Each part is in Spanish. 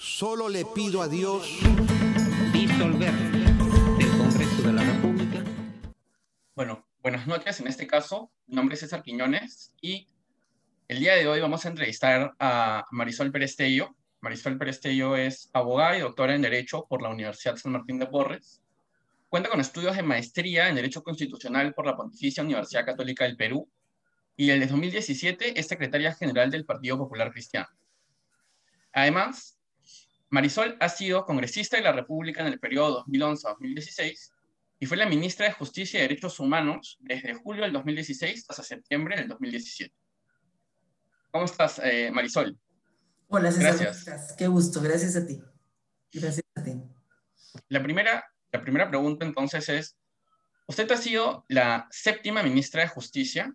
Solo le pido a Dios disolver el Congreso de la República. Bueno, buenas noches. En este caso, mi nombre es César Quiñones y el día de hoy vamos a entrevistar a Marisol Perestello. Marisol Perestello es abogada y doctora en Derecho por la Universidad San Martín de Porres. Cuenta con estudios de maestría en Derecho Constitucional por la Pontificia Universidad Católica del Perú y el de 2017 es secretaria general del Partido Popular Cristiano. Además, Marisol ha sido congresista de la República en el periodo 2011-2016 y fue la ministra de Justicia y Derechos Humanos desde julio del 2016 hasta septiembre del 2017. ¿Cómo estás, eh, Marisol? Hola, César. Gracias. Qué gusto, gracias a ti. Gracias a ti. La primera, la primera pregunta entonces es, usted ha sido la séptima ministra de Justicia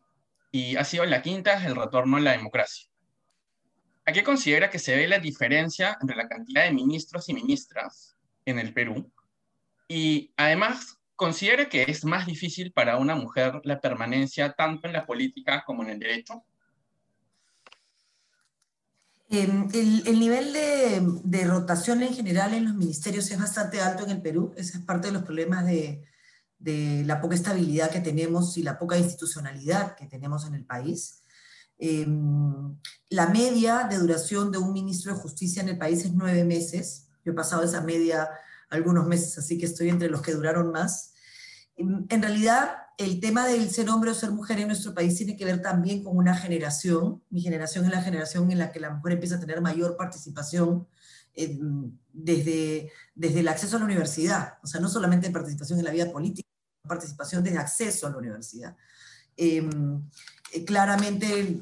y ha sido la quinta desde el retorno a la democracia. ¿A qué considera que se ve la diferencia entre la cantidad de ministros y ministras en el Perú? Y además, ¿considera que es más difícil para una mujer la permanencia tanto en la política como en el derecho? Em, el, nivel de, rotación en general en los ministerios es bastante alto en el Perú. Ese es parte de los problemas de la poca estabilidad que tenemos y la poca institucionalidad que tenemos en el país. Em, la media de duración de un ministro de justicia en el país es nueve meses. Yo he pasado esa media algunos meses, así que estoy entre los que duraron más. En, en realidad, el tema del ser hombre o ser mujer en nuestro país tiene que ver también con una generación. Mi generación es la generación en la que la mujer empieza a tener mayor participación desde, desde el acceso a la universidad. O sea, no solamente participación en la vida política, participación desde acceso a la universidad. Em, eh, claramente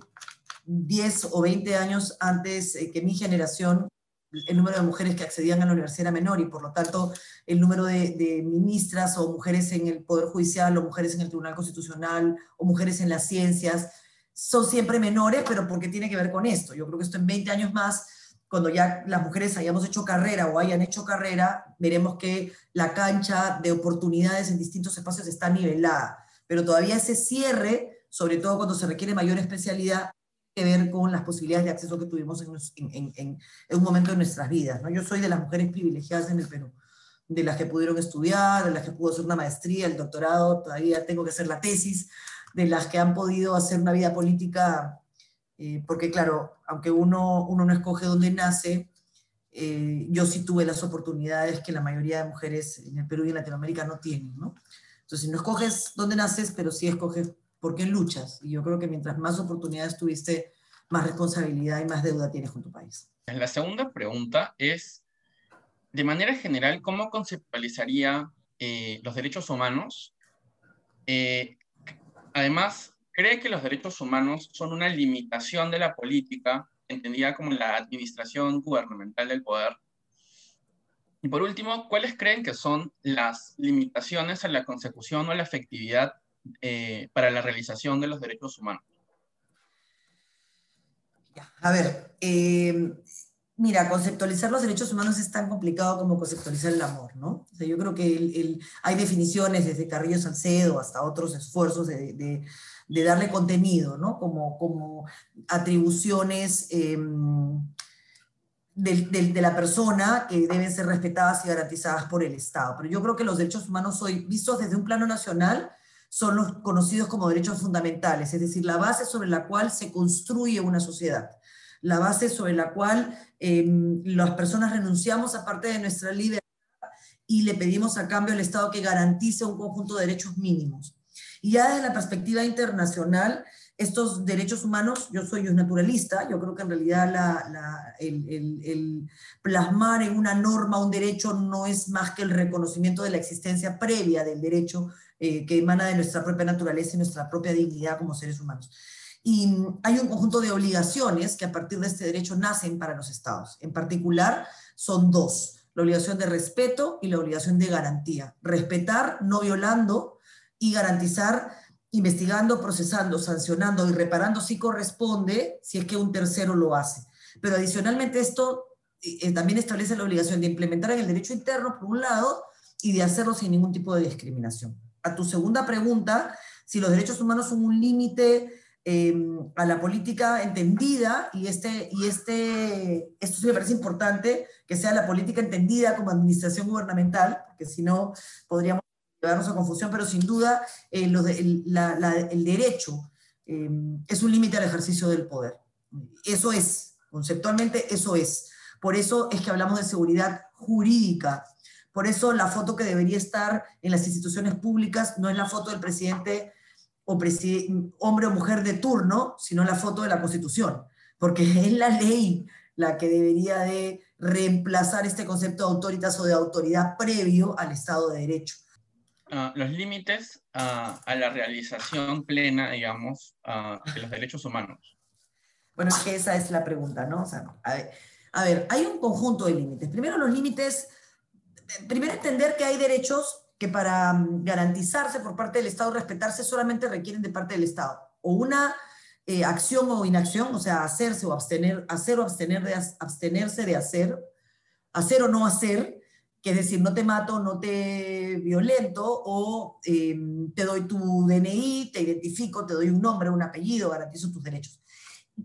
10 o 20 años antes eh, que mi generación, el número de mujeres que accedían a la universidad era menor y por lo tanto el número de, ministras o mujeres en el Poder Judicial o mujeres en el Tribunal Constitucional o mujeres en las ciencias son siempre menores, pero porque tiene que ver con esto. Yo creo que esto en 20 años más, cuando ya las mujeres hayamos hecho carrera o hayan hecho carrera, veremos que la cancha de oportunidades en distintos espacios está nivelada. Pero todavía ese cierre sobre todo cuando se requiere mayor especialidad, que ver con las posibilidades de acceso que tuvimos en, un momento de nuestras vidas. ¿no? Yo soy de las mujeres privilegiadas en el Perú, de las que pudieron estudiar, de las que pudo hacer una maestría, el doctorado, todavía tengo que hacer la tesis, de las que han podido hacer una vida política, eh, porque claro, aunque uno, uno no escoge dónde nace, eh, yo sí tuve las oportunidades que la mayoría de mujeres en el Perú y en Latinoamérica no tienen. ¿no? Entonces, no escoges dónde naces, pero sí escoges porque luchas. Y yo creo que mientras más oportunidades tuviste, más responsabilidad y más deuda tienes con tu país. La segunda pregunta es, de manera general, ¿cómo conceptualizaría eh, los derechos humanos? Eh, además, ¿cree que los derechos humanos son una limitación de la política, entendida como la administración gubernamental del poder? Y por último, ¿cuáles creen que son las limitaciones a la consecución o a la efectividad eh, para la realización de los derechos humanos? A ver, eh, mira, conceptualizar los derechos humanos es tan complicado como conceptualizar el amor, ¿no? O sea, yo creo que hay definiciones desde Carrillo Salcedo hasta otros esfuerzos de, darle contenido, ¿no? Como, atribuciones em, de, la persona que deben ser respetadas y garantizadas por el Estado. Pero yo creo que los derechos humanos hoy, vistos desde un plano nacional, son los conocidos como derechos fundamentales, es decir, la base sobre la cual se construye una sociedad, la base sobre la cual em, las personas renunciamos a parte de nuestra libertad y le pedimos a cambio al Estado que garantice un conjunto de derechos mínimos. Y ya desde la perspectiva internacional, estos derechos humanos, yo soy un naturalista, yo creo que en realidad el, el, plasmar en una norma un derecho no es más que el reconocimiento de la existencia previa del derecho eh, que emana de nuestra propia naturaleza y nuestra propia dignidad como seres humanos. Y hay un conjunto de obligaciones que a partir de este derecho nacen para los estados. En particular, son dos, la obligación de respeto y la obligación de garantía. Respetar no violando y garantizar investigando, procesando, sancionando y reparando si corresponde, si es que un tercero lo hace. Pero adicionalmente esto eh, también establece la obligación de implementar en el derecho interno, por un lado, y de hacerlo sin ningún tipo de discriminación a tu segunda pregunta, si los derechos humanos son un límite em, a la política entendida, y, este, y este, esto sí me parece importante, que sea la política entendida como administración gubernamental, porque si no podríamos llevarnos a confusión, pero sin duda eh, el, derecho em, es un límite al ejercicio del poder. Eso es, conceptualmente eso es. Por eso es que hablamos de seguridad jurídica. Por eso la foto que debería estar en las instituciones públicas no es la foto del presidente o hombre o mujer de turno, sino la foto de la Constitución, porque es la ley la que debería de reemplazar este concepto de autoritas o de autoridad previo al Estado de Derecho. Ah, los límites a la realización plena, digamos, de los derechos humanos. Bueno, es que esa es la pregunta, ¿no? O sea, a ver, a ver, hay un conjunto de límites. Primero los límites, primero entender que hay derechos que para mm, garantizarse por parte del Estado, respetarse, solamente requieren de parte del Estado. O una eh, acción o inacción, o sea, hacerse o abstener, hacer o abstener de, abstenerse de hacer, hacer o no hacer, que es decir, no te mato, no te violento, o em, te doy tu DNI, te identifico, te doy un nombre, un apellido, garantizo tus derechos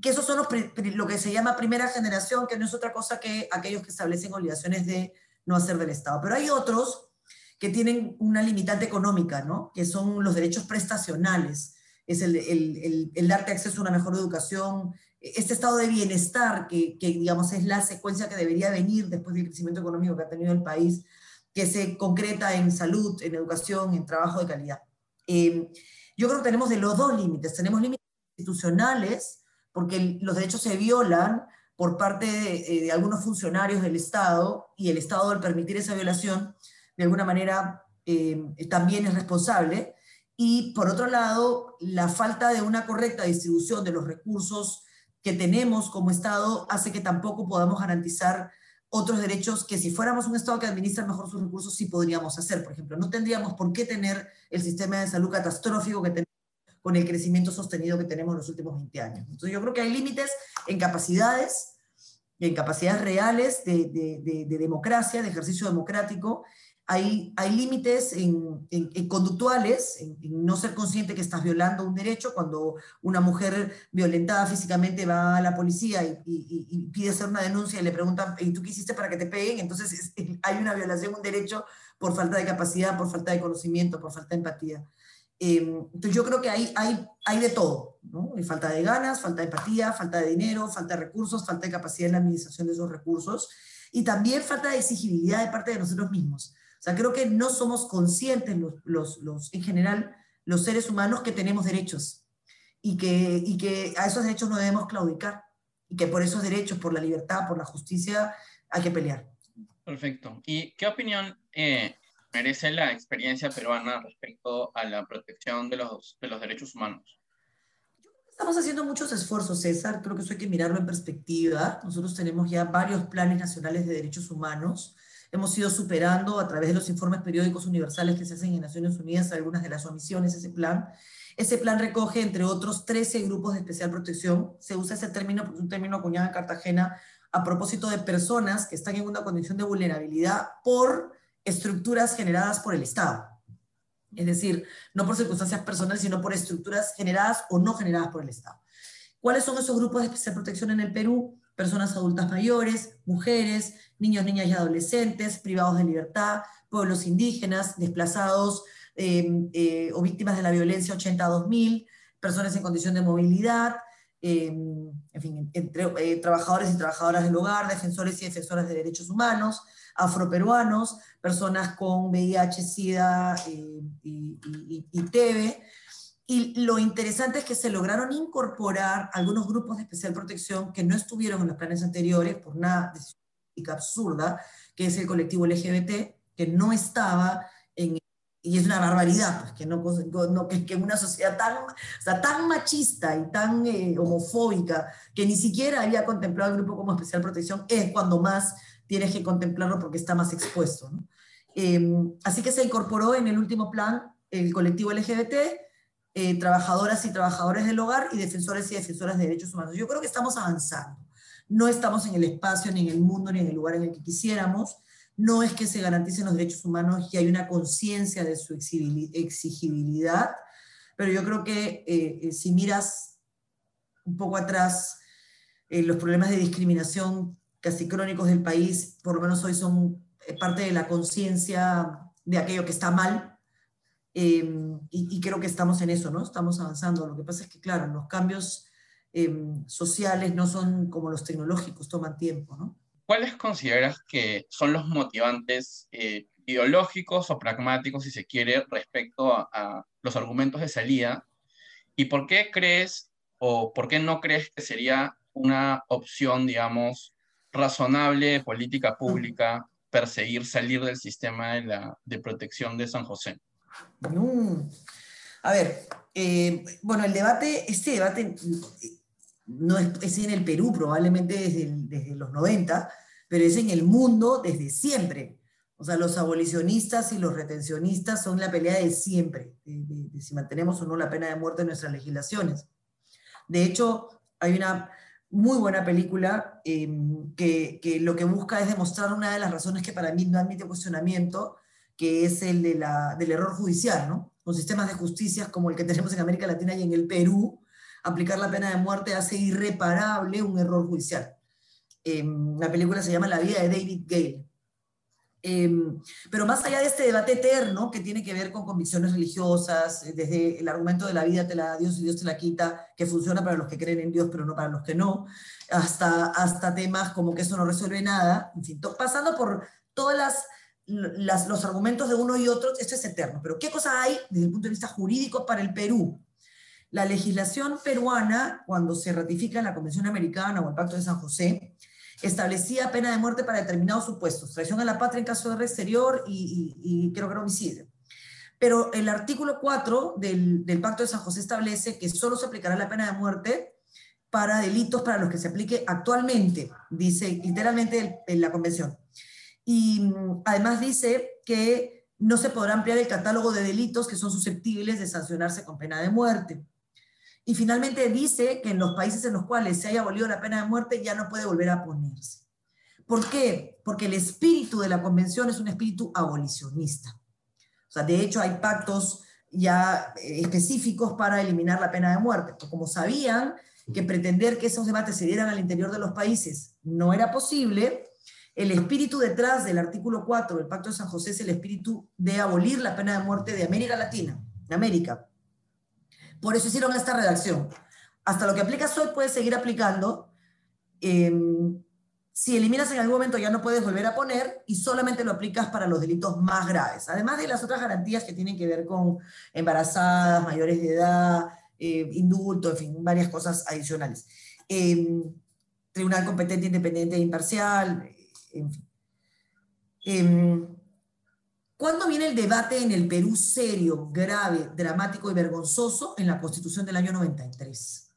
que esos son los, lo que se llama primera generación, que no es otra cosa que aquellos que establecen obligaciones de no hacer del Estado. Pero hay otros que tienen una limitante económica, ¿no? que son los derechos prestacionales, es el, el, el, darte acceso a una mejor educación, este estado de bienestar que, que, digamos, es la secuencia que debería venir después del crecimiento económico que ha tenido el país, que se concreta en salud, en educación, en trabajo de calidad. Eh, yo creo que tenemos de los dos límites, tenemos límites institucionales, porque los derechos se violan por parte eh, de, algunos funcionarios del Estado y el Estado al permitir esa violación, de alguna manera eh, también es responsable. Y por otro lado, la falta de una correcta distribución de los recursos que tenemos como Estado hace que tampoco podamos garantizar otros derechos que si fuéramos un Estado que administra mejor sus recursos sí podríamos hacer. Por ejemplo, no tendríamos por qué tener el sistema de salud catastrófico que tenemos con el crecimiento sostenido que tenemos en los últimos 20 años. Entonces yo creo que hay límites en capacidades, en capacidades reales de, de, democracia, de ejercicio democrático, hay, hay límites en, en, conductuales, en, no ser consciente que estás violando un derecho, cuando una mujer violentada físicamente va a la policía y, pide hacer una denuncia y le preguntan, ¿y tú qué hiciste para que te peguen? Entonces hay una violación, un derecho por falta de capacidad, por falta de conocimiento, por falta de empatía. Em, entonces yo creo que hay, hay, hay de todo, ¿no? Hay falta de ganas, falta de empatía, falta de dinero, falta de recursos, falta de capacidad en la administración de esos recursos y también falta de exigibilidad de parte de nosotros mismos. O sea, creo que no somos conscientes los, los, los en general los seres humanos que tenemos derechos y que, y que a esos derechos no debemos claudicar y que por esos derechos, por la libertad, por la justicia, hay que pelear. Perfecto. ¿Y qué opinión eh, merece la experiencia peruana respecto a la protección de los, de los derechos humanos? Estamos haciendo muchos esfuerzos, César. Creo que eso hay que mirarlo en perspectiva. Nosotros tenemos ya varios planes nacionales de derechos humanos. Hemos ido superando a través de los informes periódicos universales que se hacen en Naciones Unidas algunas de las omisiones ese plan. Ese plan recoge, entre otros, 13 grupos de especial protección. Se usa ese término porque es un término acuñado en Cartagena a propósito de personas que están en una condición de vulnerabilidad por estructuras generadas por el Estado. Es decir, no por circunstancias personales, sino por estructuras generadas o no generadas por el Estado. ¿Cuáles son esos grupos de protección en el Perú? Personas adultas mayores, mujeres, niños, niñas y adolescentes, privados de libertad, pueblos indígenas, desplazados em, eh, o víctimas de la violencia 80-2000, personas en condición de movilidad, em, en fin, entre, eh, trabajadores y trabajadoras del hogar, defensores y defensoras de derechos humanos, afroperuanos, personas con VIH, SIDA eh, y, y, TB. Y lo interesante es que se lograron incorporar algunos grupos de especial protección que no estuvieron en los planes anteriores por una decisión absurda, que es el colectivo LGBT, que no estaba. Y es una barbaridad, pues, que, no, no, que, una sociedad tan, o tan machista y tan eh, homofóbica, que ni siquiera había contemplado el grupo como especial protección, es cuando más tienes que contemplarlo porque está más expuesto. Em, así que se incorporó en el último plan el colectivo LGBT, eh, trabajadoras y trabajadores del hogar y defensores y defensoras de derechos humanos. Yo creo que estamos avanzando. No estamos en el espacio, ni en el mundo, ni en el lugar en el que quisiéramos. No es que se garanticen los derechos humanos y hay una conciencia de su exigibilidad, pero yo creo que eh, eh, si miras un poco atrás, eh, los problemas de discriminación casi crónicos del país, por lo menos hoy son eh, parte de la conciencia de aquello que está mal. Em, y, creo que estamos en eso, ¿no? Estamos avanzando. Lo que pasa es que, claro, los cambios em, sociales no son como los tecnológicos, toman tiempo, ¿no? ¿Cuáles consideras que son los motivantes eh, ideológicos o pragmáticos, si se quiere, respecto a, los argumentos de salida? ¿Y por qué crees o por qué no crees que sería una opción, digamos, razonable política pública perseguir salir del sistema de, la, de protección de San José? A ver, eh, bueno, el debate, este debate no es, en el Perú probablemente desde, desde los 90, pero es en el mundo desde siempre. O sea, los abolicionistas y los retencionistas son la pelea de siempre, de, si mantenemos o no la pena de muerte en nuestras legislaciones. De hecho, hay una muy buena película em, que, que, lo que busca es demostrar una de las razones que para mí no admite cuestionamiento, que es el de la, del error judicial, ¿no? Con sistemas de justicia como el que tenemos en América Latina y en el Perú, aplicar la pena de muerte hace irreparable un error judicial. Em, la película se llama La vida de David Gale. Em, pero más allá de este debate eterno que tiene que ver con convicciones religiosas, eh, desde el argumento de la vida te la da Dios y Dios te la quita, que funciona para los que creen en Dios pero no para los que no, hasta, hasta temas como que eso no resuelve nada, en fin, pasando por todas las, los argumentos de uno y otro, esto es eterno. Pero ¿qué cosa hay desde el punto de vista jurídico para el Perú? La legislación peruana, cuando se ratifica en la Convención Americana o el Pacto de San José, establecía pena de muerte para determinados supuestos, traición a la patria en caso de guerra exterior y, creo que era homicidio. Pero el artículo 4 del, Pacto de San José establece que solo se aplicará la pena de muerte para delitos para los que se aplique actualmente, dice literalmente en la convención. Y mm, además dice que no se podrá ampliar el catálogo de delitos que son susceptibles de sancionarse con pena de muerte. Y finalmente dice que en los países en los cuales se haya abolido la pena de muerte ya no puede volver a ponerse. ¿Por qué? Porque el espíritu de la convención es un espíritu abolicionista. O sea, de hecho hay pactos ya eh, específicos para eliminar la pena de muerte. Porque como sabían que pretender que esos debates se dieran al interior de los países no era posible, el espíritu detrás del artículo 4 del Pacto de San José es el espíritu de abolir la pena de muerte de América Latina, de América. Por eso hicieron esta redacción. Hasta lo que aplicas hoy puedes seguir aplicando. Em, si eliminas en algún momento ya no puedes volver a poner y solamente lo aplicas para los delitos más graves. Además de las otras garantías que tienen que ver con embarazadas, mayores de edad, eh, indulto, en fin, varias cosas adicionales. Em, tribunal competente, independiente e imparcial, en fin. Em, ¿Cuándo viene el debate en el Perú serio, grave, dramático y vergonzoso? En la Constitución del año 93.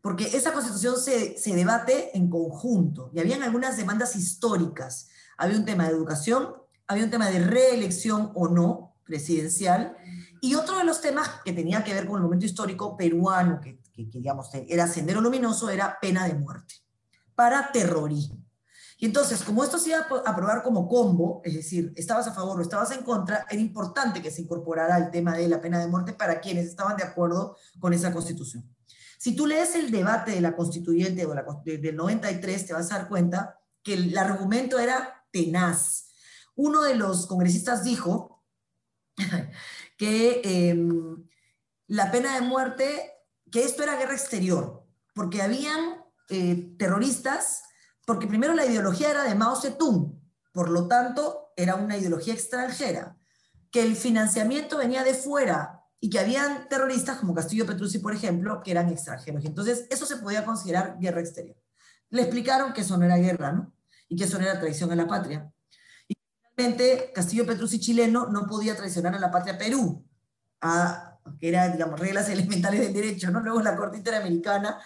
Porque esa Constitución se, se debate en conjunto y habían algunas demandas históricas. Había un tema de educación, había un tema de reelección o no presidencial, y otro de los temas que tenía que ver con el momento histórico peruano, que, que, digamos era sendero luminoso, era pena de muerte para terrorismo. Y entonces, como esto se iba a aprobar como combo, es decir, estabas a favor o estabas en contra, era importante que se incorporara el tema de la pena de muerte para quienes estaban de acuerdo con esa constitución. Si tú lees el debate de la constituyente o la, del 93, te vas a dar cuenta que el argumento era tenaz. Uno de los congresistas dijo que em, la pena de muerte, que esto era guerra exterior, porque habían eh, terroristas porque primero la ideología era de Mao Zedong, por lo tanto era una ideología extranjera, que el financiamiento venía de fuera y que habían terroristas como Castillo Petrucci, por ejemplo, que eran extranjeros. Y entonces eso se podía considerar guerra exterior. Le explicaron que eso no era guerra, ¿no? Y que eso no era traición a la patria. Y finalmente Castillo Petrucci chileno no podía traicionar a la patria Perú, a, que eran, digamos, reglas elementales del derecho, ¿no? Luego la Corte Interamericana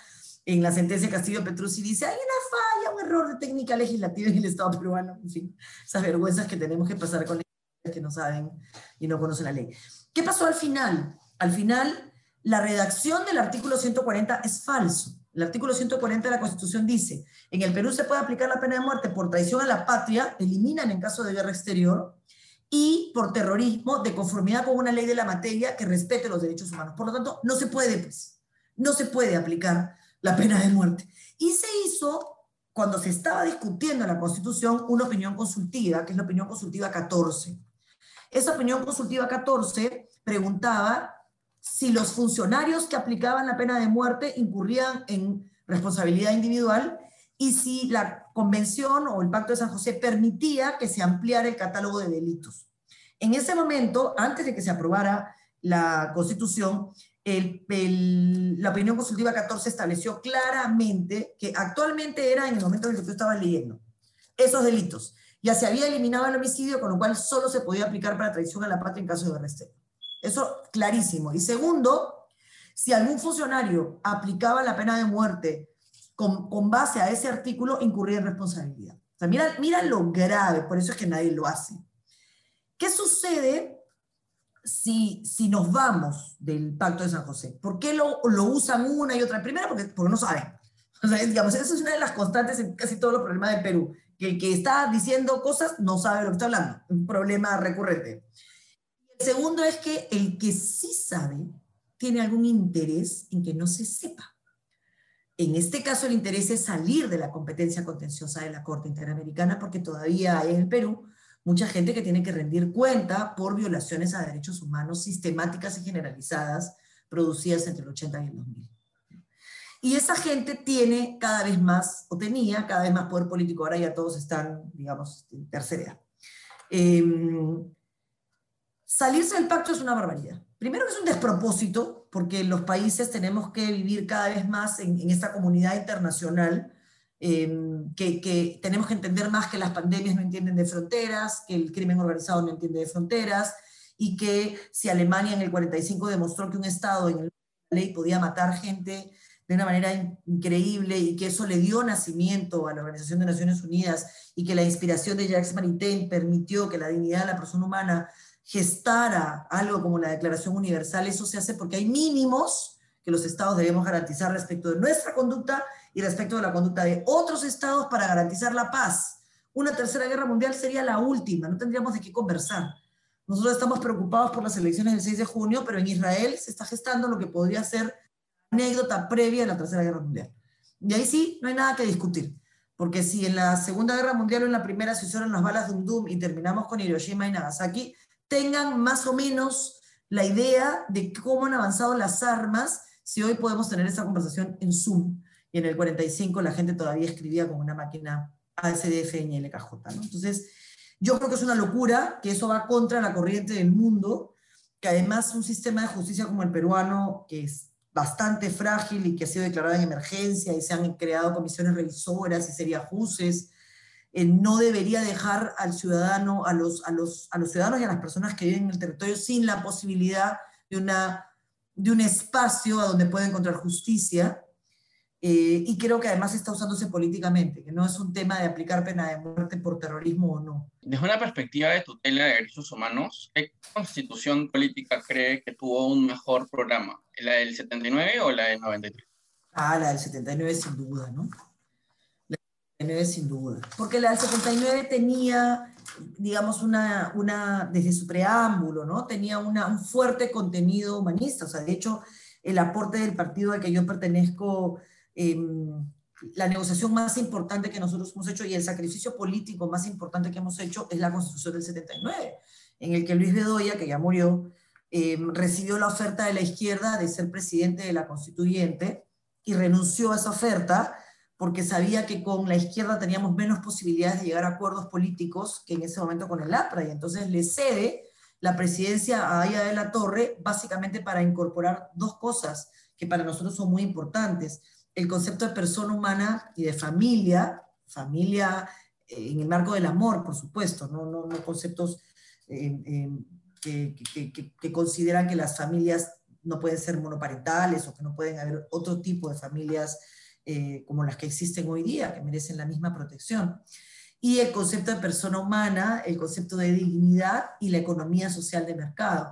en la sentencia Castillo Petrucci dice, hay una falla, un error de técnica legislativa en el Estado peruano, en fin, esas vergüenzas que tenemos que pasar con los que no saben y no conocen la ley. ¿Qué pasó al final? Al final, la redacción del artículo 140 es falso. El artículo 140 de la Constitución dice, en el Perú se puede aplicar la pena de muerte por traición a la patria, eliminan en caso de guerra exterior, y por terrorismo de conformidad con una ley de la materia que respete los derechos humanos. Por lo tanto, no se puede, pues, no se puede aplicar la pena de muerte. Y se hizo, cuando se estaba discutiendo la Constitución, una opinión consultiva, que es la opinión consultiva 14. Esa opinión consultiva 14 preguntaba si los funcionarios que aplicaban la pena de muerte incurrían en responsabilidad individual y si la convención o el pacto de San José permitía que se ampliara el catálogo de delitos. En ese momento, antes de que se aprobara la constitución, la opinión consultiva 14 estableció claramente que actualmente era en el momento en el que tú estabas leyendo esos delitos. Ya se había eliminado el homicidio, con lo cual solo se podía aplicar para traición a la patria en caso de arresto. Eso clarísimo. Y segundo, si algún funcionario aplicaba la pena de muerte con, con base a ese artículo, incurría en responsabilidad. O sea, mira, mira lo grave, por eso es que nadie lo hace. ¿Qué sucede si, si nos vamos del Pacto de San José? ¿Por qué lo, lo usan una y otra? Primero, porque, porque no saben. O sea, digamos, esa es una de las constantes en casi todos los problemas del Perú, que el que está diciendo cosas no sabe lo que está hablando, un problema recurrente. El segundo es que el que sí sabe tiene algún interés en que no se sepa. En este caso, el interés es salir de la competencia contenciosa de la Corte Interamericana, porque todavía hay en el Perú mucha gente que tiene que rendir cuenta por violaciones a derechos humanos sistemáticas y generalizadas producidas entre el 80 y el 2000. Y esa gente tiene cada vez más, o tenía cada vez más poder político, ahora ya todos están, digamos, en tercera edad. Em, salirse del pacto es una barbaridad. Primero que es un despropósito, porque los países tenemos que vivir cada vez más en, en esta comunidad internacional Em, que, tenemos que entender más que las pandemias no entienden de fronteras, que el crimen organizado no entiende de fronteras, y que si Alemania en el 45 demostró que un Estado en la ley podía matar gente de una manera increíble y que eso le dio nacimiento a la Organización de Naciones Unidas y que la inspiración de Jacques Maritain permitió que la dignidad de la persona humana gestara algo como la Declaración Universal, eso se hace porque hay mínimos que los estados debemos garantizar respecto de nuestra conducta y respecto de la conducta de otros estados para garantizar la paz. Una tercera guerra mundial sería la última, no tendríamos de qué conversar. Nosotros estamos preocupados por las elecciones del 6 de junio, pero en Israel se está gestando lo que podría ser anécdota previa de la tercera guerra mundial. Y ahí sí, no hay nada que discutir. Porque si en la Segunda Guerra Mundial o en la Primera se usaron las balas de Undum y terminamos con Hiroshima y Nagasaki, tengan más o menos la idea de cómo han avanzado las armas si hoy podemos tener esa conversación en Zoom y en el 45 la gente todavía escribía con una máquina ASDF y LKJ. ¿no? Entonces, yo creo que es una locura, que eso va contra la corriente del mundo, que además un sistema de justicia como el peruano, que es bastante frágil y que ha sido declarado en emergencia y se han creado comisiones revisoras y sería jueces, eh, no debería dejar al ciudadano, a los, a, los, a los ciudadanos y a las personas que viven en el territorio sin la posibilidad de, una, de un espacio a donde pueda encontrar justicia eh, y creo que además está usándose políticamente, que no es un tema de aplicar pena de muerte por terrorismo o no. Desde una perspectiva de tutela de derechos humanos, ¿qué constitución política cree que tuvo un mejor programa? ¿La del 79 o la del 93? Ah, la del 79 sin duda, ¿no? La del 79 sin duda. Porque la del 79 tenía, digamos, una, una desde su preámbulo, ¿no? Tenía una, un fuerte contenido humanista. O sea, de hecho, el aporte del partido al que yo pertenezco Em, la negociación más importante que nosotros hemos hecho y el sacrificio político más importante que hemos hecho es la Constitución del 79, en el que Luis Bedoya, que ya murió, em, recibió la oferta de la izquierda de ser presidente de la constituyente y renunció a esa oferta porque sabía que con la izquierda teníamos menos posibilidades de llegar a acuerdos políticos que en ese momento con el APRA, y entonces le cede la presidencia a Aya de la Torre básicamente para incorporar dos cosas que para nosotros son muy importantes el concepto de persona humana y de familia, familia eh, en el marco del amor, por supuesto, no, no, no conceptos eh, eh, que, que, que, consideran que las familias no pueden ser monoparentales o que no pueden haber otro tipo de familias como las que existen hoy día, que merecen la misma protección. Y el concepto de persona humana, el concepto de dignidad y la economía social de mercado,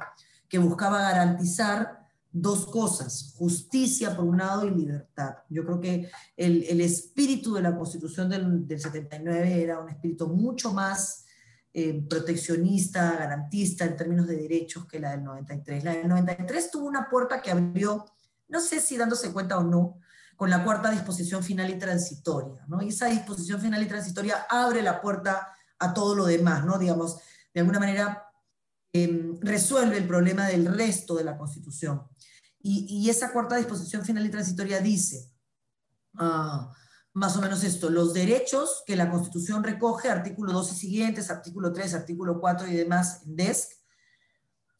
que buscaba garantizar dos cosas, justicia por un lado y libertad. Yo creo que el, el espíritu de la Constitución del, del, 79 era un espíritu mucho más eh, proteccionista, garantista en términos de derechos que la del 93. La del 93 tuvo una puerta que abrió, no sé si dándose cuenta o no, con la cuarta disposición final y transitoria, ¿no? Y esa disposición final y transitoria abre la puerta a todo lo demás, ¿no? Digamos, de alguna manera em, resuelve el problema del resto de la Constitución. Y, esa cuarta disposición final y transitoria dice, ah, más o menos esto, los derechos que la Constitución recoge, artículo 2 y siguientes, artículo 3, artículo 4 y demás en DESC,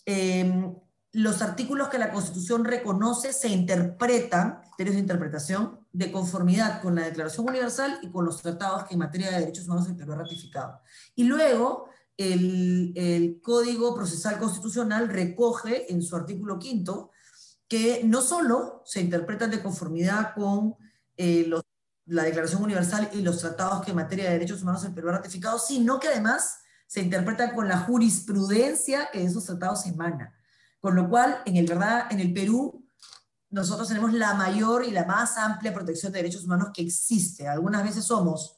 em, los artículos que la Constitución reconoce se interpretan, criterios de interpretación, de conformidad con la Declaración Universal y con los tratados que en materia de derechos humanos el Perú ha ratificado. Y luego el, Código Procesal Constitucional recoge en su artículo quinto que no solo se interpretan de conformidad con eh, la Declaración Universal y los tratados que en materia de derechos humanos el Perú ha ratificado, sino que además se interpretan con la jurisprudencia que de esos tratados emana. Con lo cual, en verdad, en el Perú, nosotros tenemos la mayor y la más amplia protección de derechos humanos que existe. Algunas veces somos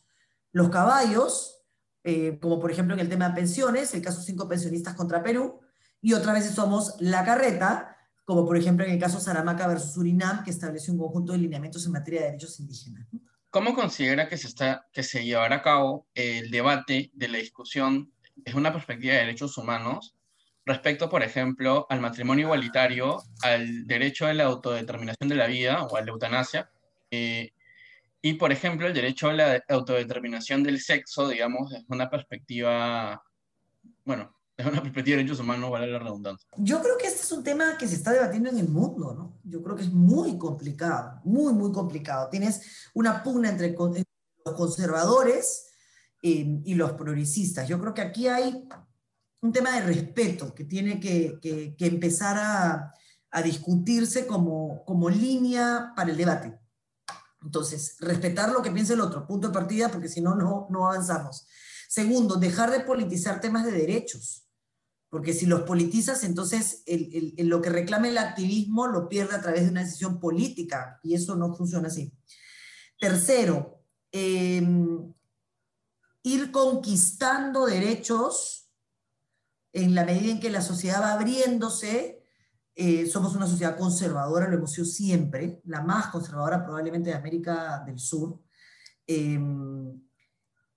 los caballos, eh, como por ejemplo en el tema de pensiones, el caso cinco pensionistas contra Perú, y otras veces somos la carreta, como por ejemplo en el caso Saramaca versus Surinam, que establece un conjunto de lineamientos en materia de derechos indígenas. ¿Cómo considera que se, está, que se llevará a cabo el debate de la discusión desde una perspectiva de derechos humanos respecto, por ejemplo, al matrimonio igualitario, al derecho a la autodeterminación de la vida o a la eutanasia, eh, y, por ejemplo, el derecho a la autodeterminación del sexo, digamos, desde una perspectiva, bueno, desde una perspectiva de derechos humanos, vale la redundancia. Yo creo que este es un tema que se está debatiendo en el mundo, ¿no? Yo creo que es muy complicado, muy, muy complicado. Tienes una pugna entre, los conservadores eh, y los progresistas. Yo creo que aquí hay un tema de respeto que tiene que, que, empezar a, a, discutirse como, como línea para el debate. Entonces, respetar lo que piensa el otro, punto de partida, porque si no, no avanzamos. Segundo, dejar de politizar temas de derechos, porque si los politizas, entonces lo que reclama el activismo lo pierde a través de una decisión política, y eso no funciona así. Tercero, eh, ir conquistando derechos en la medida en que la sociedad va abriéndose, eh, somos una sociedad conservadora, lo hemos sido siempre, la más conservadora probablemente de América del Sur, em,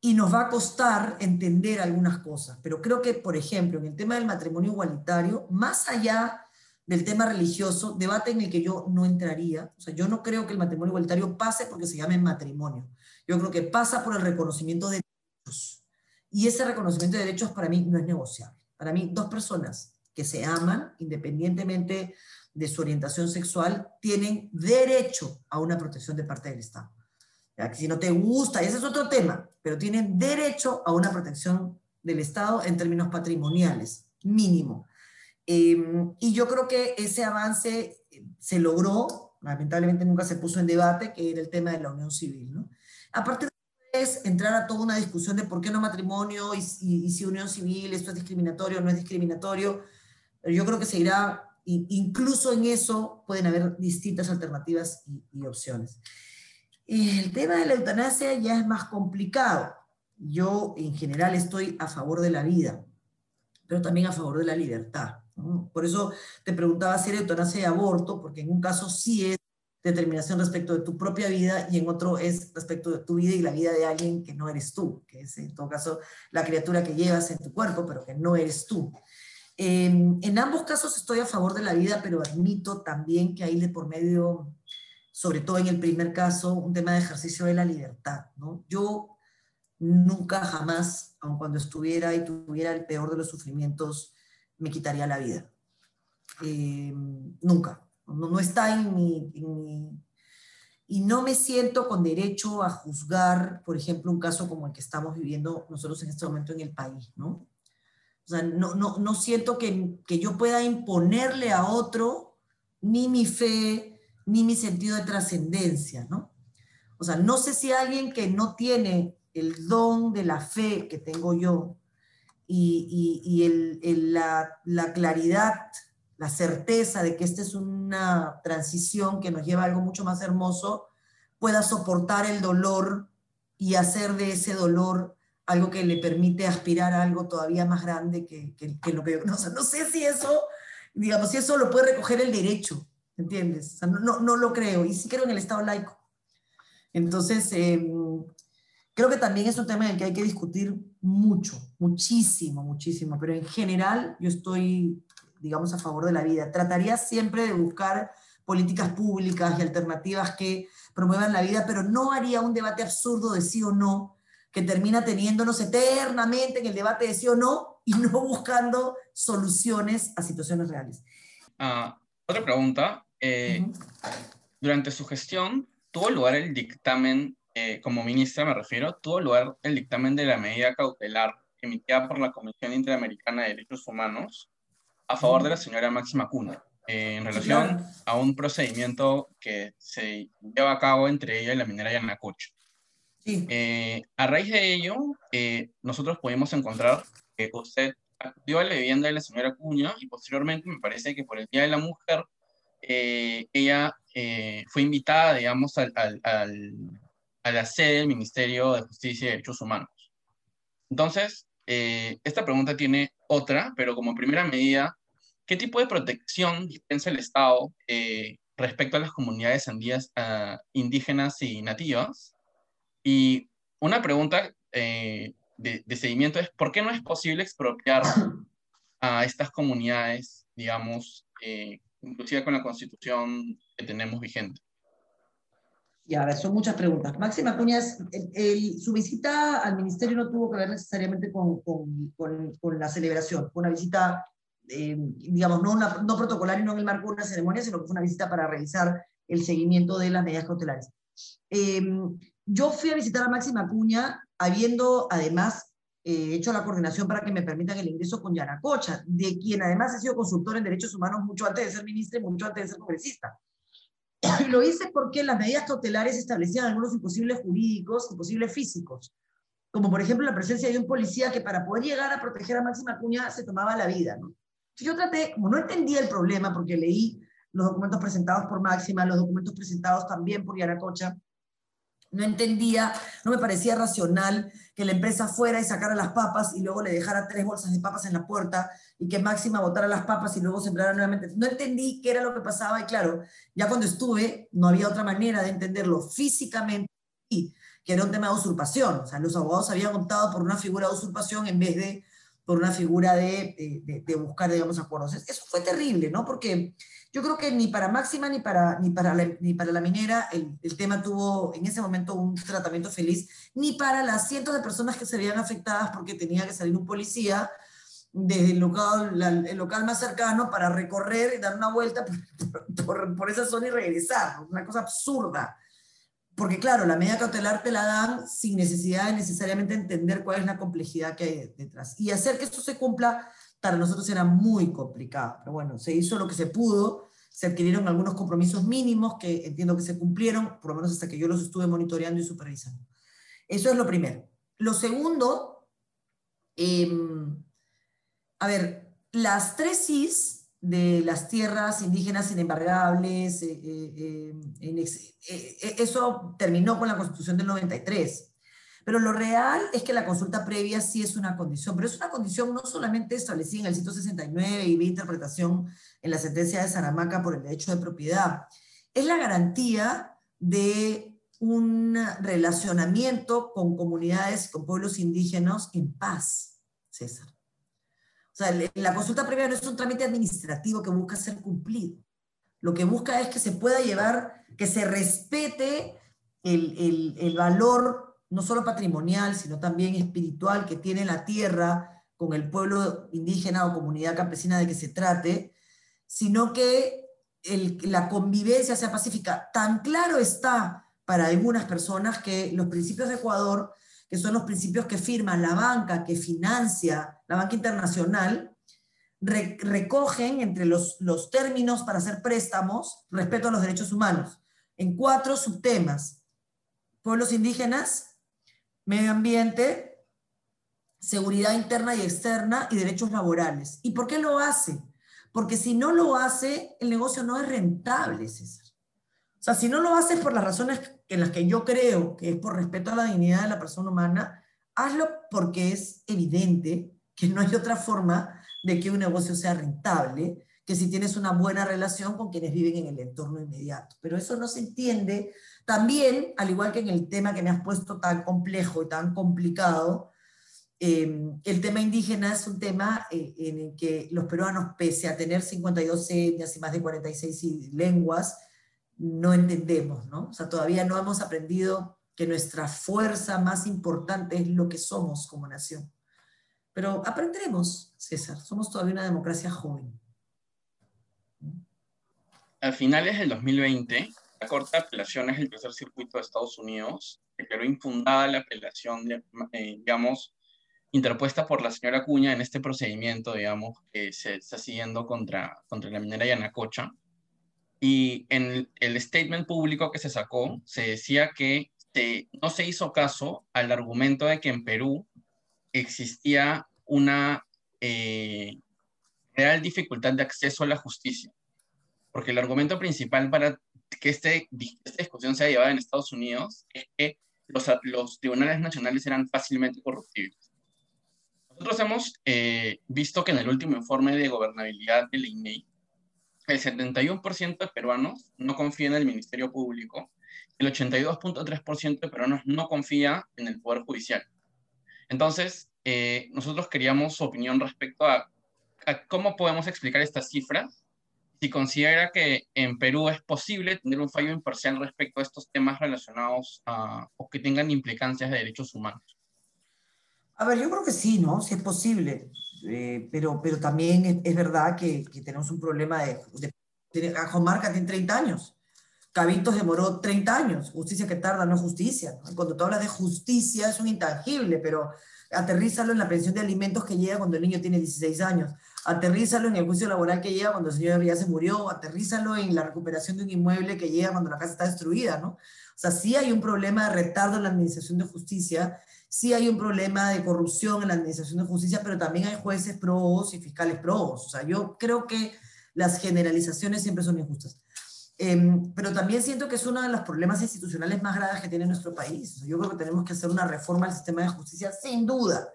y nos va a costar entender algunas cosas, pero creo que, por ejemplo, en el tema del matrimonio igualitario, más allá del tema religioso, debate en el que yo no entraría, o sea, yo no creo que el matrimonio igualitario pase porque se llame matrimonio, yo creo que pasa por el reconocimiento de derechos, y ese reconocimiento de derechos para mí no es negociable. Para mí, dos personas que se aman, independientemente de su orientación sexual, tienen derecho a una protección de parte del Estado. Ya si no te gusta, ese es otro tema, pero tienen derecho a una protección del Estado en términos patrimoniales, mínimo. Em, y yo creo que ese avance se logró, lamentablemente nunca se puso en debate, que era el tema de la unión civil. ¿no? A partir es entrar a toda una discusión de por qué no matrimonio y, si unión civil, esto es discriminatorio o no es discriminatorio. Pero yo creo que se irá, incluso en eso pueden haber distintas alternativas y, opciones. Y el tema de la eutanasia ya es más complicado. Yo en general estoy a favor de la vida, pero también a favor de la libertad. Por eso te preguntaba si era eutanasia y aborto, porque en un caso sí es determinación respecto de tu propia vida y en otro es respecto de tu vida y la vida de alguien que no eres tú, que es en todo caso la criatura que llevas en tu cuerpo, pero que no eres tú. En ambos casos estoy a favor de la vida, pero admito también que hay de por medio, sobre todo en el primer caso, un tema de ejercicio de la libertad. ¿no? Yo nunca, jamás, aun cuando estuviera y tuviera el peor de los sufrimientos, me quitaría la vida. nunca no, está en mi, Y no me siento con derecho a juzgar, por ejemplo, un caso como el que estamos viviendo nosotros en este momento en el país, ¿no? O sea, no, no, no siento que, que yo pueda imponerle a otro ni mi fe, ni mi sentido de trascendencia, ¿no? O sea, no sé si alguien que no tiene el don de la fe que tengo yo y, y, el, el, la, la, claridad la certeza de que esta es una transición que nos lleva a algo mucho más hermoso, pueda soportar el dolor y hacer de ese dolor algo que le permite aspirar a algo todavía más grande que, lo que yo... No, no sé si eso, digamos, si eso lo puede recoger el derecho, ¿entiendes? no, no, lo creo, y sí creo en el Estado laico. Entonces, em, creo que también es un tema en el que hay que discutir mucho, muchísimo, muchísimo, pero en general yo estoy, digamos, a favor de la vida. Trataría siempre de buscar políticas públicas y alternativas que promuevan la vida, pero no haría un debate absurdo de sí o no, que termina teniéndonos eternamente en el debate de sí o no y no buscando soluciones a situaciones reales. Ah, otra pregunta. Eh, durante su gestión, ¿tuvo lugar el dictamen, eh, como ministra me refiero, tuvo lugar el dictamen de la medida cautelar emitida por la Comisión Interamericana de Derechos Humanos a favor de la señora Máxima Cuna? Eh, en relación a un procedimiento que se lleva a cabo entre ella y la minera Yanacocha. Sí. Eh, a raíz de ello, eh, nosotros pudimos encontrar que usted acudió a la vivienda de la señora Cuña y posteriormente me parece que por el Día de la Mujer, ella fue invitada, digamos, al, al, a la sede del Ministerio de Justicia y Derechos Humanos. Entonces, esta pregunta tiene otra, pero como primera medida, ¿Qué tipo de protección dispensa el Estado eh, respecto a las comunidades andías, ah, indígenas y nativas? Y una pregunta eh, de, seguimiento es, ¿por qué no es posible expropiar a estas comunidades, digamos, eh, inclusive con la constitución que tenemos vigente? Y a ver, son muchas preguntas. Máxima Cuñas, su visita al ministerio no tuvo que ver necesariamente con, con, con, con la celebración, fue una visita eh, digamos, no, una, no protocolario, no en el marco de una ceremonia, sino que fue una visita para revisar el seguimiento de las medidas cautelares. Em, yo fui a visitar a Máxima Acuña, habiendo además eh, hecho la coordinación para que me permitan el ingreso con Yanacocha, de quien además he sido consultor en derechos humanos mucho antes de ser ministra y mucho antes de ser congresista. Lo hice porque las medidas cautelares establecían algunos imposibles jurídicos, imposibles físicos, como por ejemplo la presencia de un policía que para poder llegar a proteger a Máxima Acuña se tomaba la vida. Yo traté, como no entendía el problema, porque leí los documentos presentados por Máxima, los documentos presentados también por Yaracocha, no entendía, no me parecía racional que la empresa fuera y sacara las papas y luego le dejara tres bolsas de papas en la puerta y que Máxima botara las papas y luego sembrara nuevamente. No entendí qué era lo que pasaba y claro, ya cuando estuve no había otra manera de entenderlo físicamente que era un tema de usurpación. O sea, los abogados habían optado por una figura de usurpación en vez de por una figura de, de, buscar, digamos, acuerdos. Eso fue terrible, ¿no? Porque yo creo que ni para Máxima ni para, ni para, la, ni para la minera el, el, tema tuvo en ese momento un tratamiento feliz, ni para las cientos de personas que se veían afectadas porque tenía que salir un policía desde el local, el local más cercano para recorrer y dar una vuelta por, por, por esa zona y regresar. Una cosa absurda porque claro, la medida cautelar te la dan sin necesidad de necesariamente entender cuál es la complejidad que hay detrás. Y hacer que esto se cumpla para nosotros era muy complicado. Pero bueno, se hizo lo que se pudo, se adquirieron algunos compromisos mínimos que entiendo que se cumplieron, por lo menos hasta que yo los estuve monitoreando y supervisando. Eso es lo primero. Lo segundo, em, a ver, las tres CIS de las tierras indígenas inembargables, eh, eh, eh, eso terminó con la Constitución del 93. Pero lo real es que la consulta previa sí es una condición, pero es una condición no solamente establecida en el 169 y de interpretación en la sentencia de Saramaca por el derecho de propiedad, es la garantía de un relacionamiento con comunidades, con pueblos indígenas en paz, César. O sea, la consulta previa no es un trámite administrativo que busca ser cumplido. Lo que busca es que se pueda llevar, que se respete el, el, el valor no solo patrimonial, sino también espiritual que tiene la tierra con el pueblo indígena o comunidad campesina de que se trate, sino que la convivencia sea pacífica. Tan claro está para algunas personas que los principios de Ecuador que son los principios que firma la banca que financia, la banca internacional, recogen entre los, los términos para hacer préstamos respeto a los derechos humanos, en cuatro subtemas. Pueblos indígenas, medio ambiente, seguridad interna y externa y derechos laborales. ¿Y por qué lo hace? Porque si no lo hace, el negocio no es rentable, César. O sea, si no lo haces por las razones en las que yo creo que es por respeto a la dignidad de la persona humana, hazlo porque es evidente que no hay otra forma de que un negocio sea rentable que si tienes una buena relación con quienes viven en el entorno inmediato. Pero eso no se entiende también, al igual que en el tema que me has puesto tan complejo y tan complicado, eh, el tema indígena es un tema eh, en el que los peruanos, pese a tener 52 etnias y más de 46 lenguas, no entendemos, ¿no? O sea, todavía no hemos aprendido que nuestra fuerza más importante es lo que somos como nación. Pero aprenderemos, César, somos todavía una democracia joven. A finales del 2020, la Corte de Apelaciones del Tercer Circuito de Estados Unidos declaró infundada la apelación, eh, digamos, interpuesta por la señora Cuña en este procedimiento, digamos, que se está siguiendo contra, contra la minera Yanacocha. Y en el statement público que se sacó, se decía que no se hizo caso al argumento de que en Perú existía una eh, real dificultad de acceso a la justicia porque el argumento principal para que este, esta discusión sea llevada en Estados Unidos es que los, los tribunales nacionales eran fácilmente corruptibles. Nosotros hemos eh, visto que en el último informe de gobernabilidad del INEI, el 71% de peruanos no confía en el Ministerio Público, el 82.3% de peruanos no confía en el Poder Judicial. Entonces, eh, nosotros queríamos su opinión respecto a, cómo podemos explicar estas cifras si considera que en Perú es posible tener un fallo imparcial respecto a estos temas relacionados o que tengan implicancias de derechos humanos. A ver, yo creo que sí, ¿no? Sí es posible, eh, pero, pero también es, verdad que, que, tenemos un problema de... de Cajamarca tiene 30 años, Cabitos demoró 30 años, justicia que tarda no es justicia. Cuando tú hablas de justicia es un intangible, pero aterrízalo en la pensión de alimentos que llega cuando el niño tiene 16 años aterrízalo en el juicio laboral que llega cuando el señor ya se murió, aterrízalo en la recuperación de un inmueble que llega cuando la casa está destruida, ¿no? O sea, sí hay un problema de retardo en la administración de justicia, sí hay un problema de corrupción en la administración de justicia, pero también hay jueces pros y fiscales pros. O sea, yo creo que las generalizaciones siempre son injustas. Em, pero también siento que es uno de los problemas institucionales más graves que tiene nuestro país. yo creo que tenemos que hacer una reforma al sistema de justicia, sin duda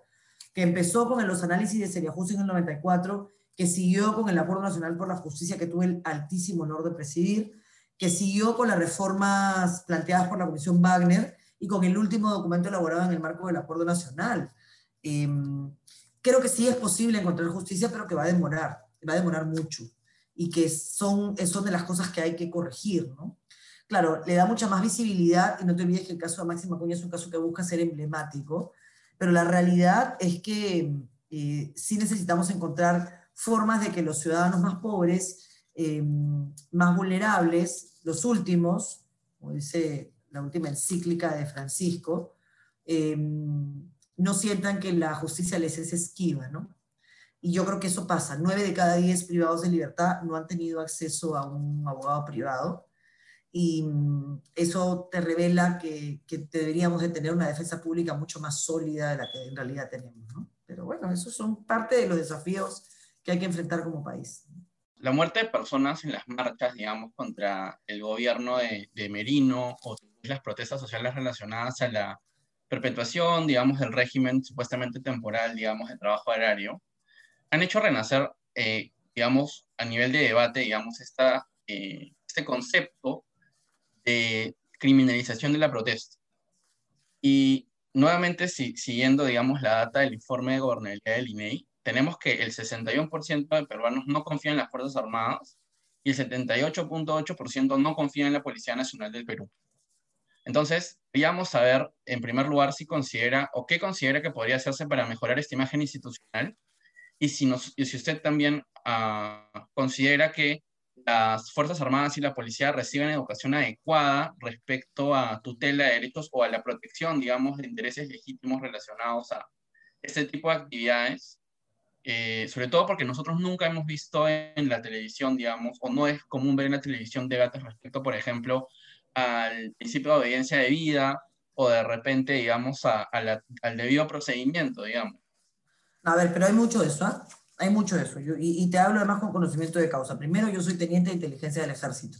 que empezó con los análisis de Seria en el 94, que siguió con el Acuerdo Nacional por la Justicia que tuve el altísimo honor de presidir, que siguió con las reformas planteadas por la Comisión Wagner y con el último documento elaborado en el marco del Acuerdo Nacional. Em, creo que sí es posible encontrar justicia, pero que va a demorar, va a demorar mucho y que son, son de las cosas que hay que corregir, ¿no? Claro, le da mucha más visibilidad y no te olvides que el caso de Máxima Cuña es un caso que busca ser emblemático, pero la realidad es que eh, sí necesitamos encontrar formas de que los ciudadanos más pobres, eh, más vulnerables, los últimos, como dice la última encíclica de Francisco, eh, no sientan que la justicia les es esquiva, ¿no? Y yo creo que eso pasa. Nueve de cada diez privados de libertad no han tenido acceso a un abogado privado y mm, eso te revela que, que, deberíamos de tener una defensa pública mucho más sólida de la que en realidad tenemos, ¿no? Pero bueno, esos son parte de los desafíos que hay que enfrentar como país. La muerte de personas en las marchas, digamos, contra el gobierno de, de Merino o las protestas sociales relacionadas a la perpetuación, digamos, del régimen supuestamente temporal, digamos, de trabajo agrario, han hecho renacer, eh, digamos, a nivel de debate, digamos, esta, eh, este concepto de criminalización de la protesta. Y nuevamente, si, siguiendo, digamos, la data del informe de gobernabilidad del INEI, tenemos que el 61% de peruanos no confían en las Fuerzas Armadas y el 78.8% no confían en la Policía Nacional del Perú. Entonces, queríamos saber, en primer lugar, si considera o qué considera que podría hacerse para mejorar esta imagen institucional y si, nos, y si usted también uh, considera que las Fuerzas Armadas y la policía reciben educación adecuada respecto a tutela de derechos o a la protección, digamos, de intereses legítimos relacionados a este tipo de actividades, eh, sobre todo porque nosotros nunca hemos visto en la televisión, digamos, o no es común ver en la televisión debates respecto, por ejemplo, al principio de obediencia de vida o de repente, digamos, a, al debido procedimiento, digamos. A ver, pero hay mucho de eso, ¿ah? Hay mucho de eso. y, te hablo además con conocimiento de causa. Primero, yo soy teniente de inteligencia del ejército,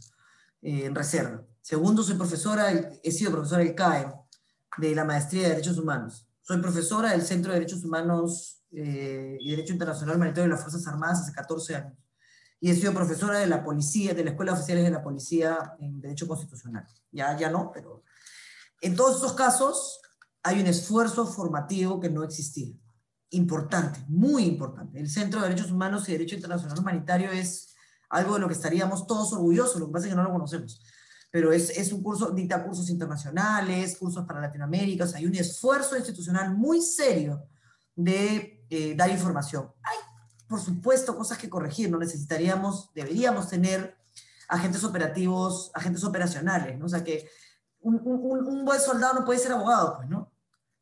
eh, en reserva. Segundo, soy profesora, he sido profesora del CAE, de la Maestría de Derechos Humanos. Soy profesora del Centro de Derechos Humanos eh, y Derecho Internacional Humanitario de las Fuerzas Armadas hace 14 años. y he sido profesora de la policía, de la Escuela de Oficiales de la Policía en Derecho Constitucional. Ya, ya no, pero en todos esos casos hay un esfuerzo formativo que no existía. Importante, muy importante. El Centro de Derechos Humanos y Derecho Internacional Humanitario es algo de lo que estaríamos todos orgullosos, lo que pasa es que no lo conocemos. Pero es, es un curso, dicta cursos internacionales, cursos para Latinoamérica, o sea, hay un esfuerzo institucional muy serio de eh, dar información. Hay, por supuesto, cosas que corregir, no necesitaríamos, deberíamos tener agentes operativos, agentes operacionales, ¿no? O sea, que un, buen soldado no puede ser abogado, pues, ¿no?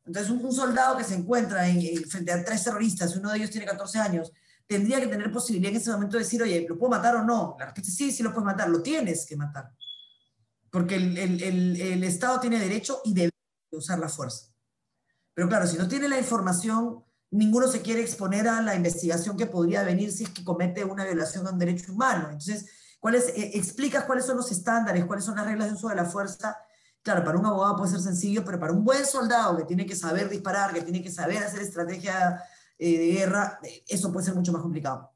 Entonces, un, soldado que se encuentra en, frente a tres terroristas, uno de ellos tiene 14 años, tendría que tener posibilidad en ese momento de decir, oye, ¿lo puedo matar o no? La respuesta es sí, sí lo puedes matar, lo tienes que matar. Porque el Estado tiene derecho y debe usar la fuerza. Pero claro, si no tiene la información, ninguno se quiere exponer a la investigación que podría venir si es que comete una violación a un derecho humano. Entonces, ¿cuáles, eh, explicas cuáles son los estándares, cuáles son las reglas de uso de la fuerza Claro, para un abogado puede ser sencillo, pero para un buen soldado que tiene que saber disparar, que tiene que saber hacer estrategia eh, de guerra, eh, eso puede ser mucho más complicado.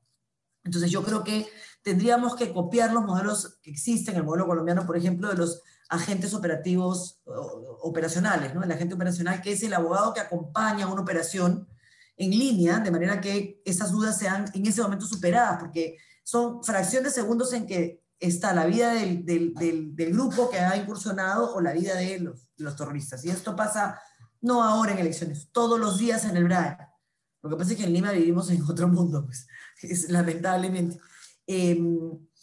Entonces yo creo que tendríamos que copiar los modelos que existen, el modelo colombiano, por ejemplo, de los agentes operativos operacionales, ¿no? El agente operacional que es el abogado que acompaña una operación en línea, de manera que esas dudas sean en ese momento superadas, porque son fracciones de segundos en que está la vida del, del, del, grupo que ha incursionado o la vida de los, los, terroristas. Y esto pasa no ahora en elecciones, todos los días en el BRAE. Lo que pasa es que en Lima vivimos en otro mundo, pues, es, lamentablemente. Eh,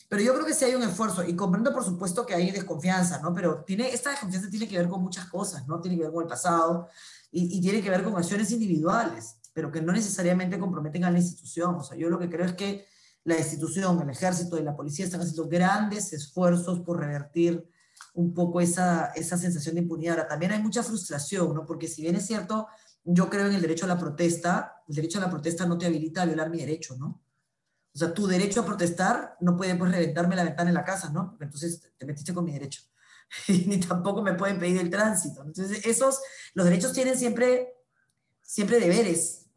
pero yo creo que sí hay un esfuerzo y comprendo por supuesto que hay desconfianza, ¿no? Pero tiene, esta desconfianza tiene que ver con muchas cosas, ¿no? Tiene que ver con el pasado y, y tiene que ver con acciones individuales, pero que no necesariamente comprometen a la institución. O sea, yo lo que creo es que la institución, el ejército y la policía están haciendo grandes esfuerzos por revertir un poco esa, esa sensación de impunidad. Ahora, también hay mucha frustración, ¿no? Porque si bien es cierto, yo creo en el derecho a la protesta, el derecho a la protesta no te habilita a violar mi derecho, ¿no? O sea, tu derecho a protestar no puede pues reventarme la ventana en la casa, ¿no? Porque entonces te metiste con mi derecho. Ni tampoco me pueden pedir el tránsito. Entonces, esos, los derechos tienen siempre, siempre deberes,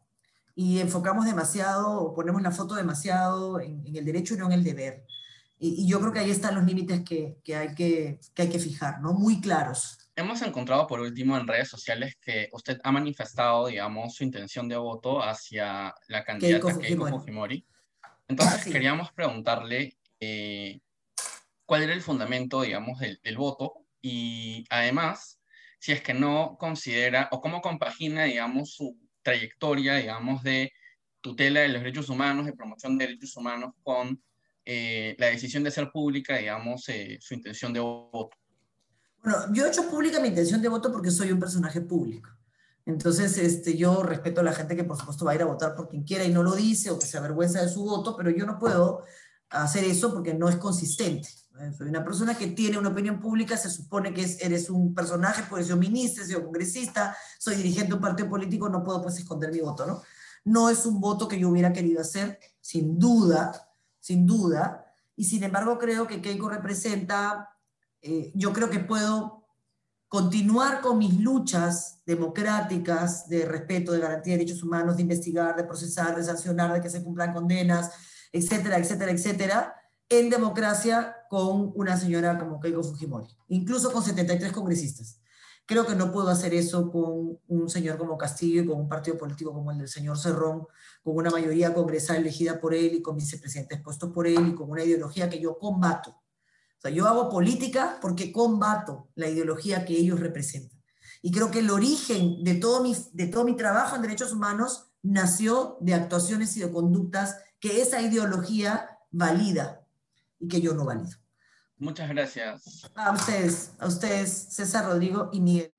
y enfocamos demasiado, o ponemos la foto demasiado en, en, el derecho y no en el deber. Y, y, yo creo que ahí están los límites que, que, hay que, que hay que fijar, ¿no? Muy claros. Hemos encontrado por último en redes sociales que usted ha manifestado, digamos, su intención de voto hacia la candidata Keiko Fujimori. Keiko Fujimori. Entonces ah, sí. queríamos preguntarle eh, cuál era el fundamento, digamos, del, del voto y además si es que no considera o cómo compagina, digamos, su trayectoria, digamos, de tutela de los derechos humanos, de promoción de derechos humanos, con eh, la decisión de hacer pública, digamos, eh, su intención de voto. Bueno, yo he hecho pública mi intención de voto porque soy un personaje público. Entonces, este, yo respeto a la gente que por supuesto va a ir a votar por quien quiera y no lo dice o que se avergüenza de su voto, pero yo no puedo hacer eso porque no es consistente. Soy una persona que tiene una opinión pública, se supone que es, eres un personaje, puedes ser ministro, soy congresista, soy dirigente de un partido político, no puedo pues esconder mi voto, ¿no? No es un voto que yo hubiera querido hacer, sin duda, sin duda, y sin embargo creo que Keiko representa, eh, yo creo que puedo continuar con mis luchas democráticas de respeto, de garantía de derechos humanos, de investigar, de procesar, de sancionar, de que se cumplan condenas, etcétera, etcétera, etcétera, en democracia con una señora como Keiko Fujimori, incluso con 73 congresistas. Creo que no puedo hacer eso con un señor como Castillo y con un partido político como el del señor Cerrón, con una mayoría congresal elegida por él y con vicepresidentes puestos por él y con una ideología que yo combato. O sea, yo hago política porque combato la ideología que ellos representan. Y creo que el origen de todo mi, de todo mi trabajo en derechos humanos nació de actuaciones y de conductas que esa ideología valida y que yo no valido. Muchas gracias. A ustedes, a ustedes, César Rodrigo y Miguel.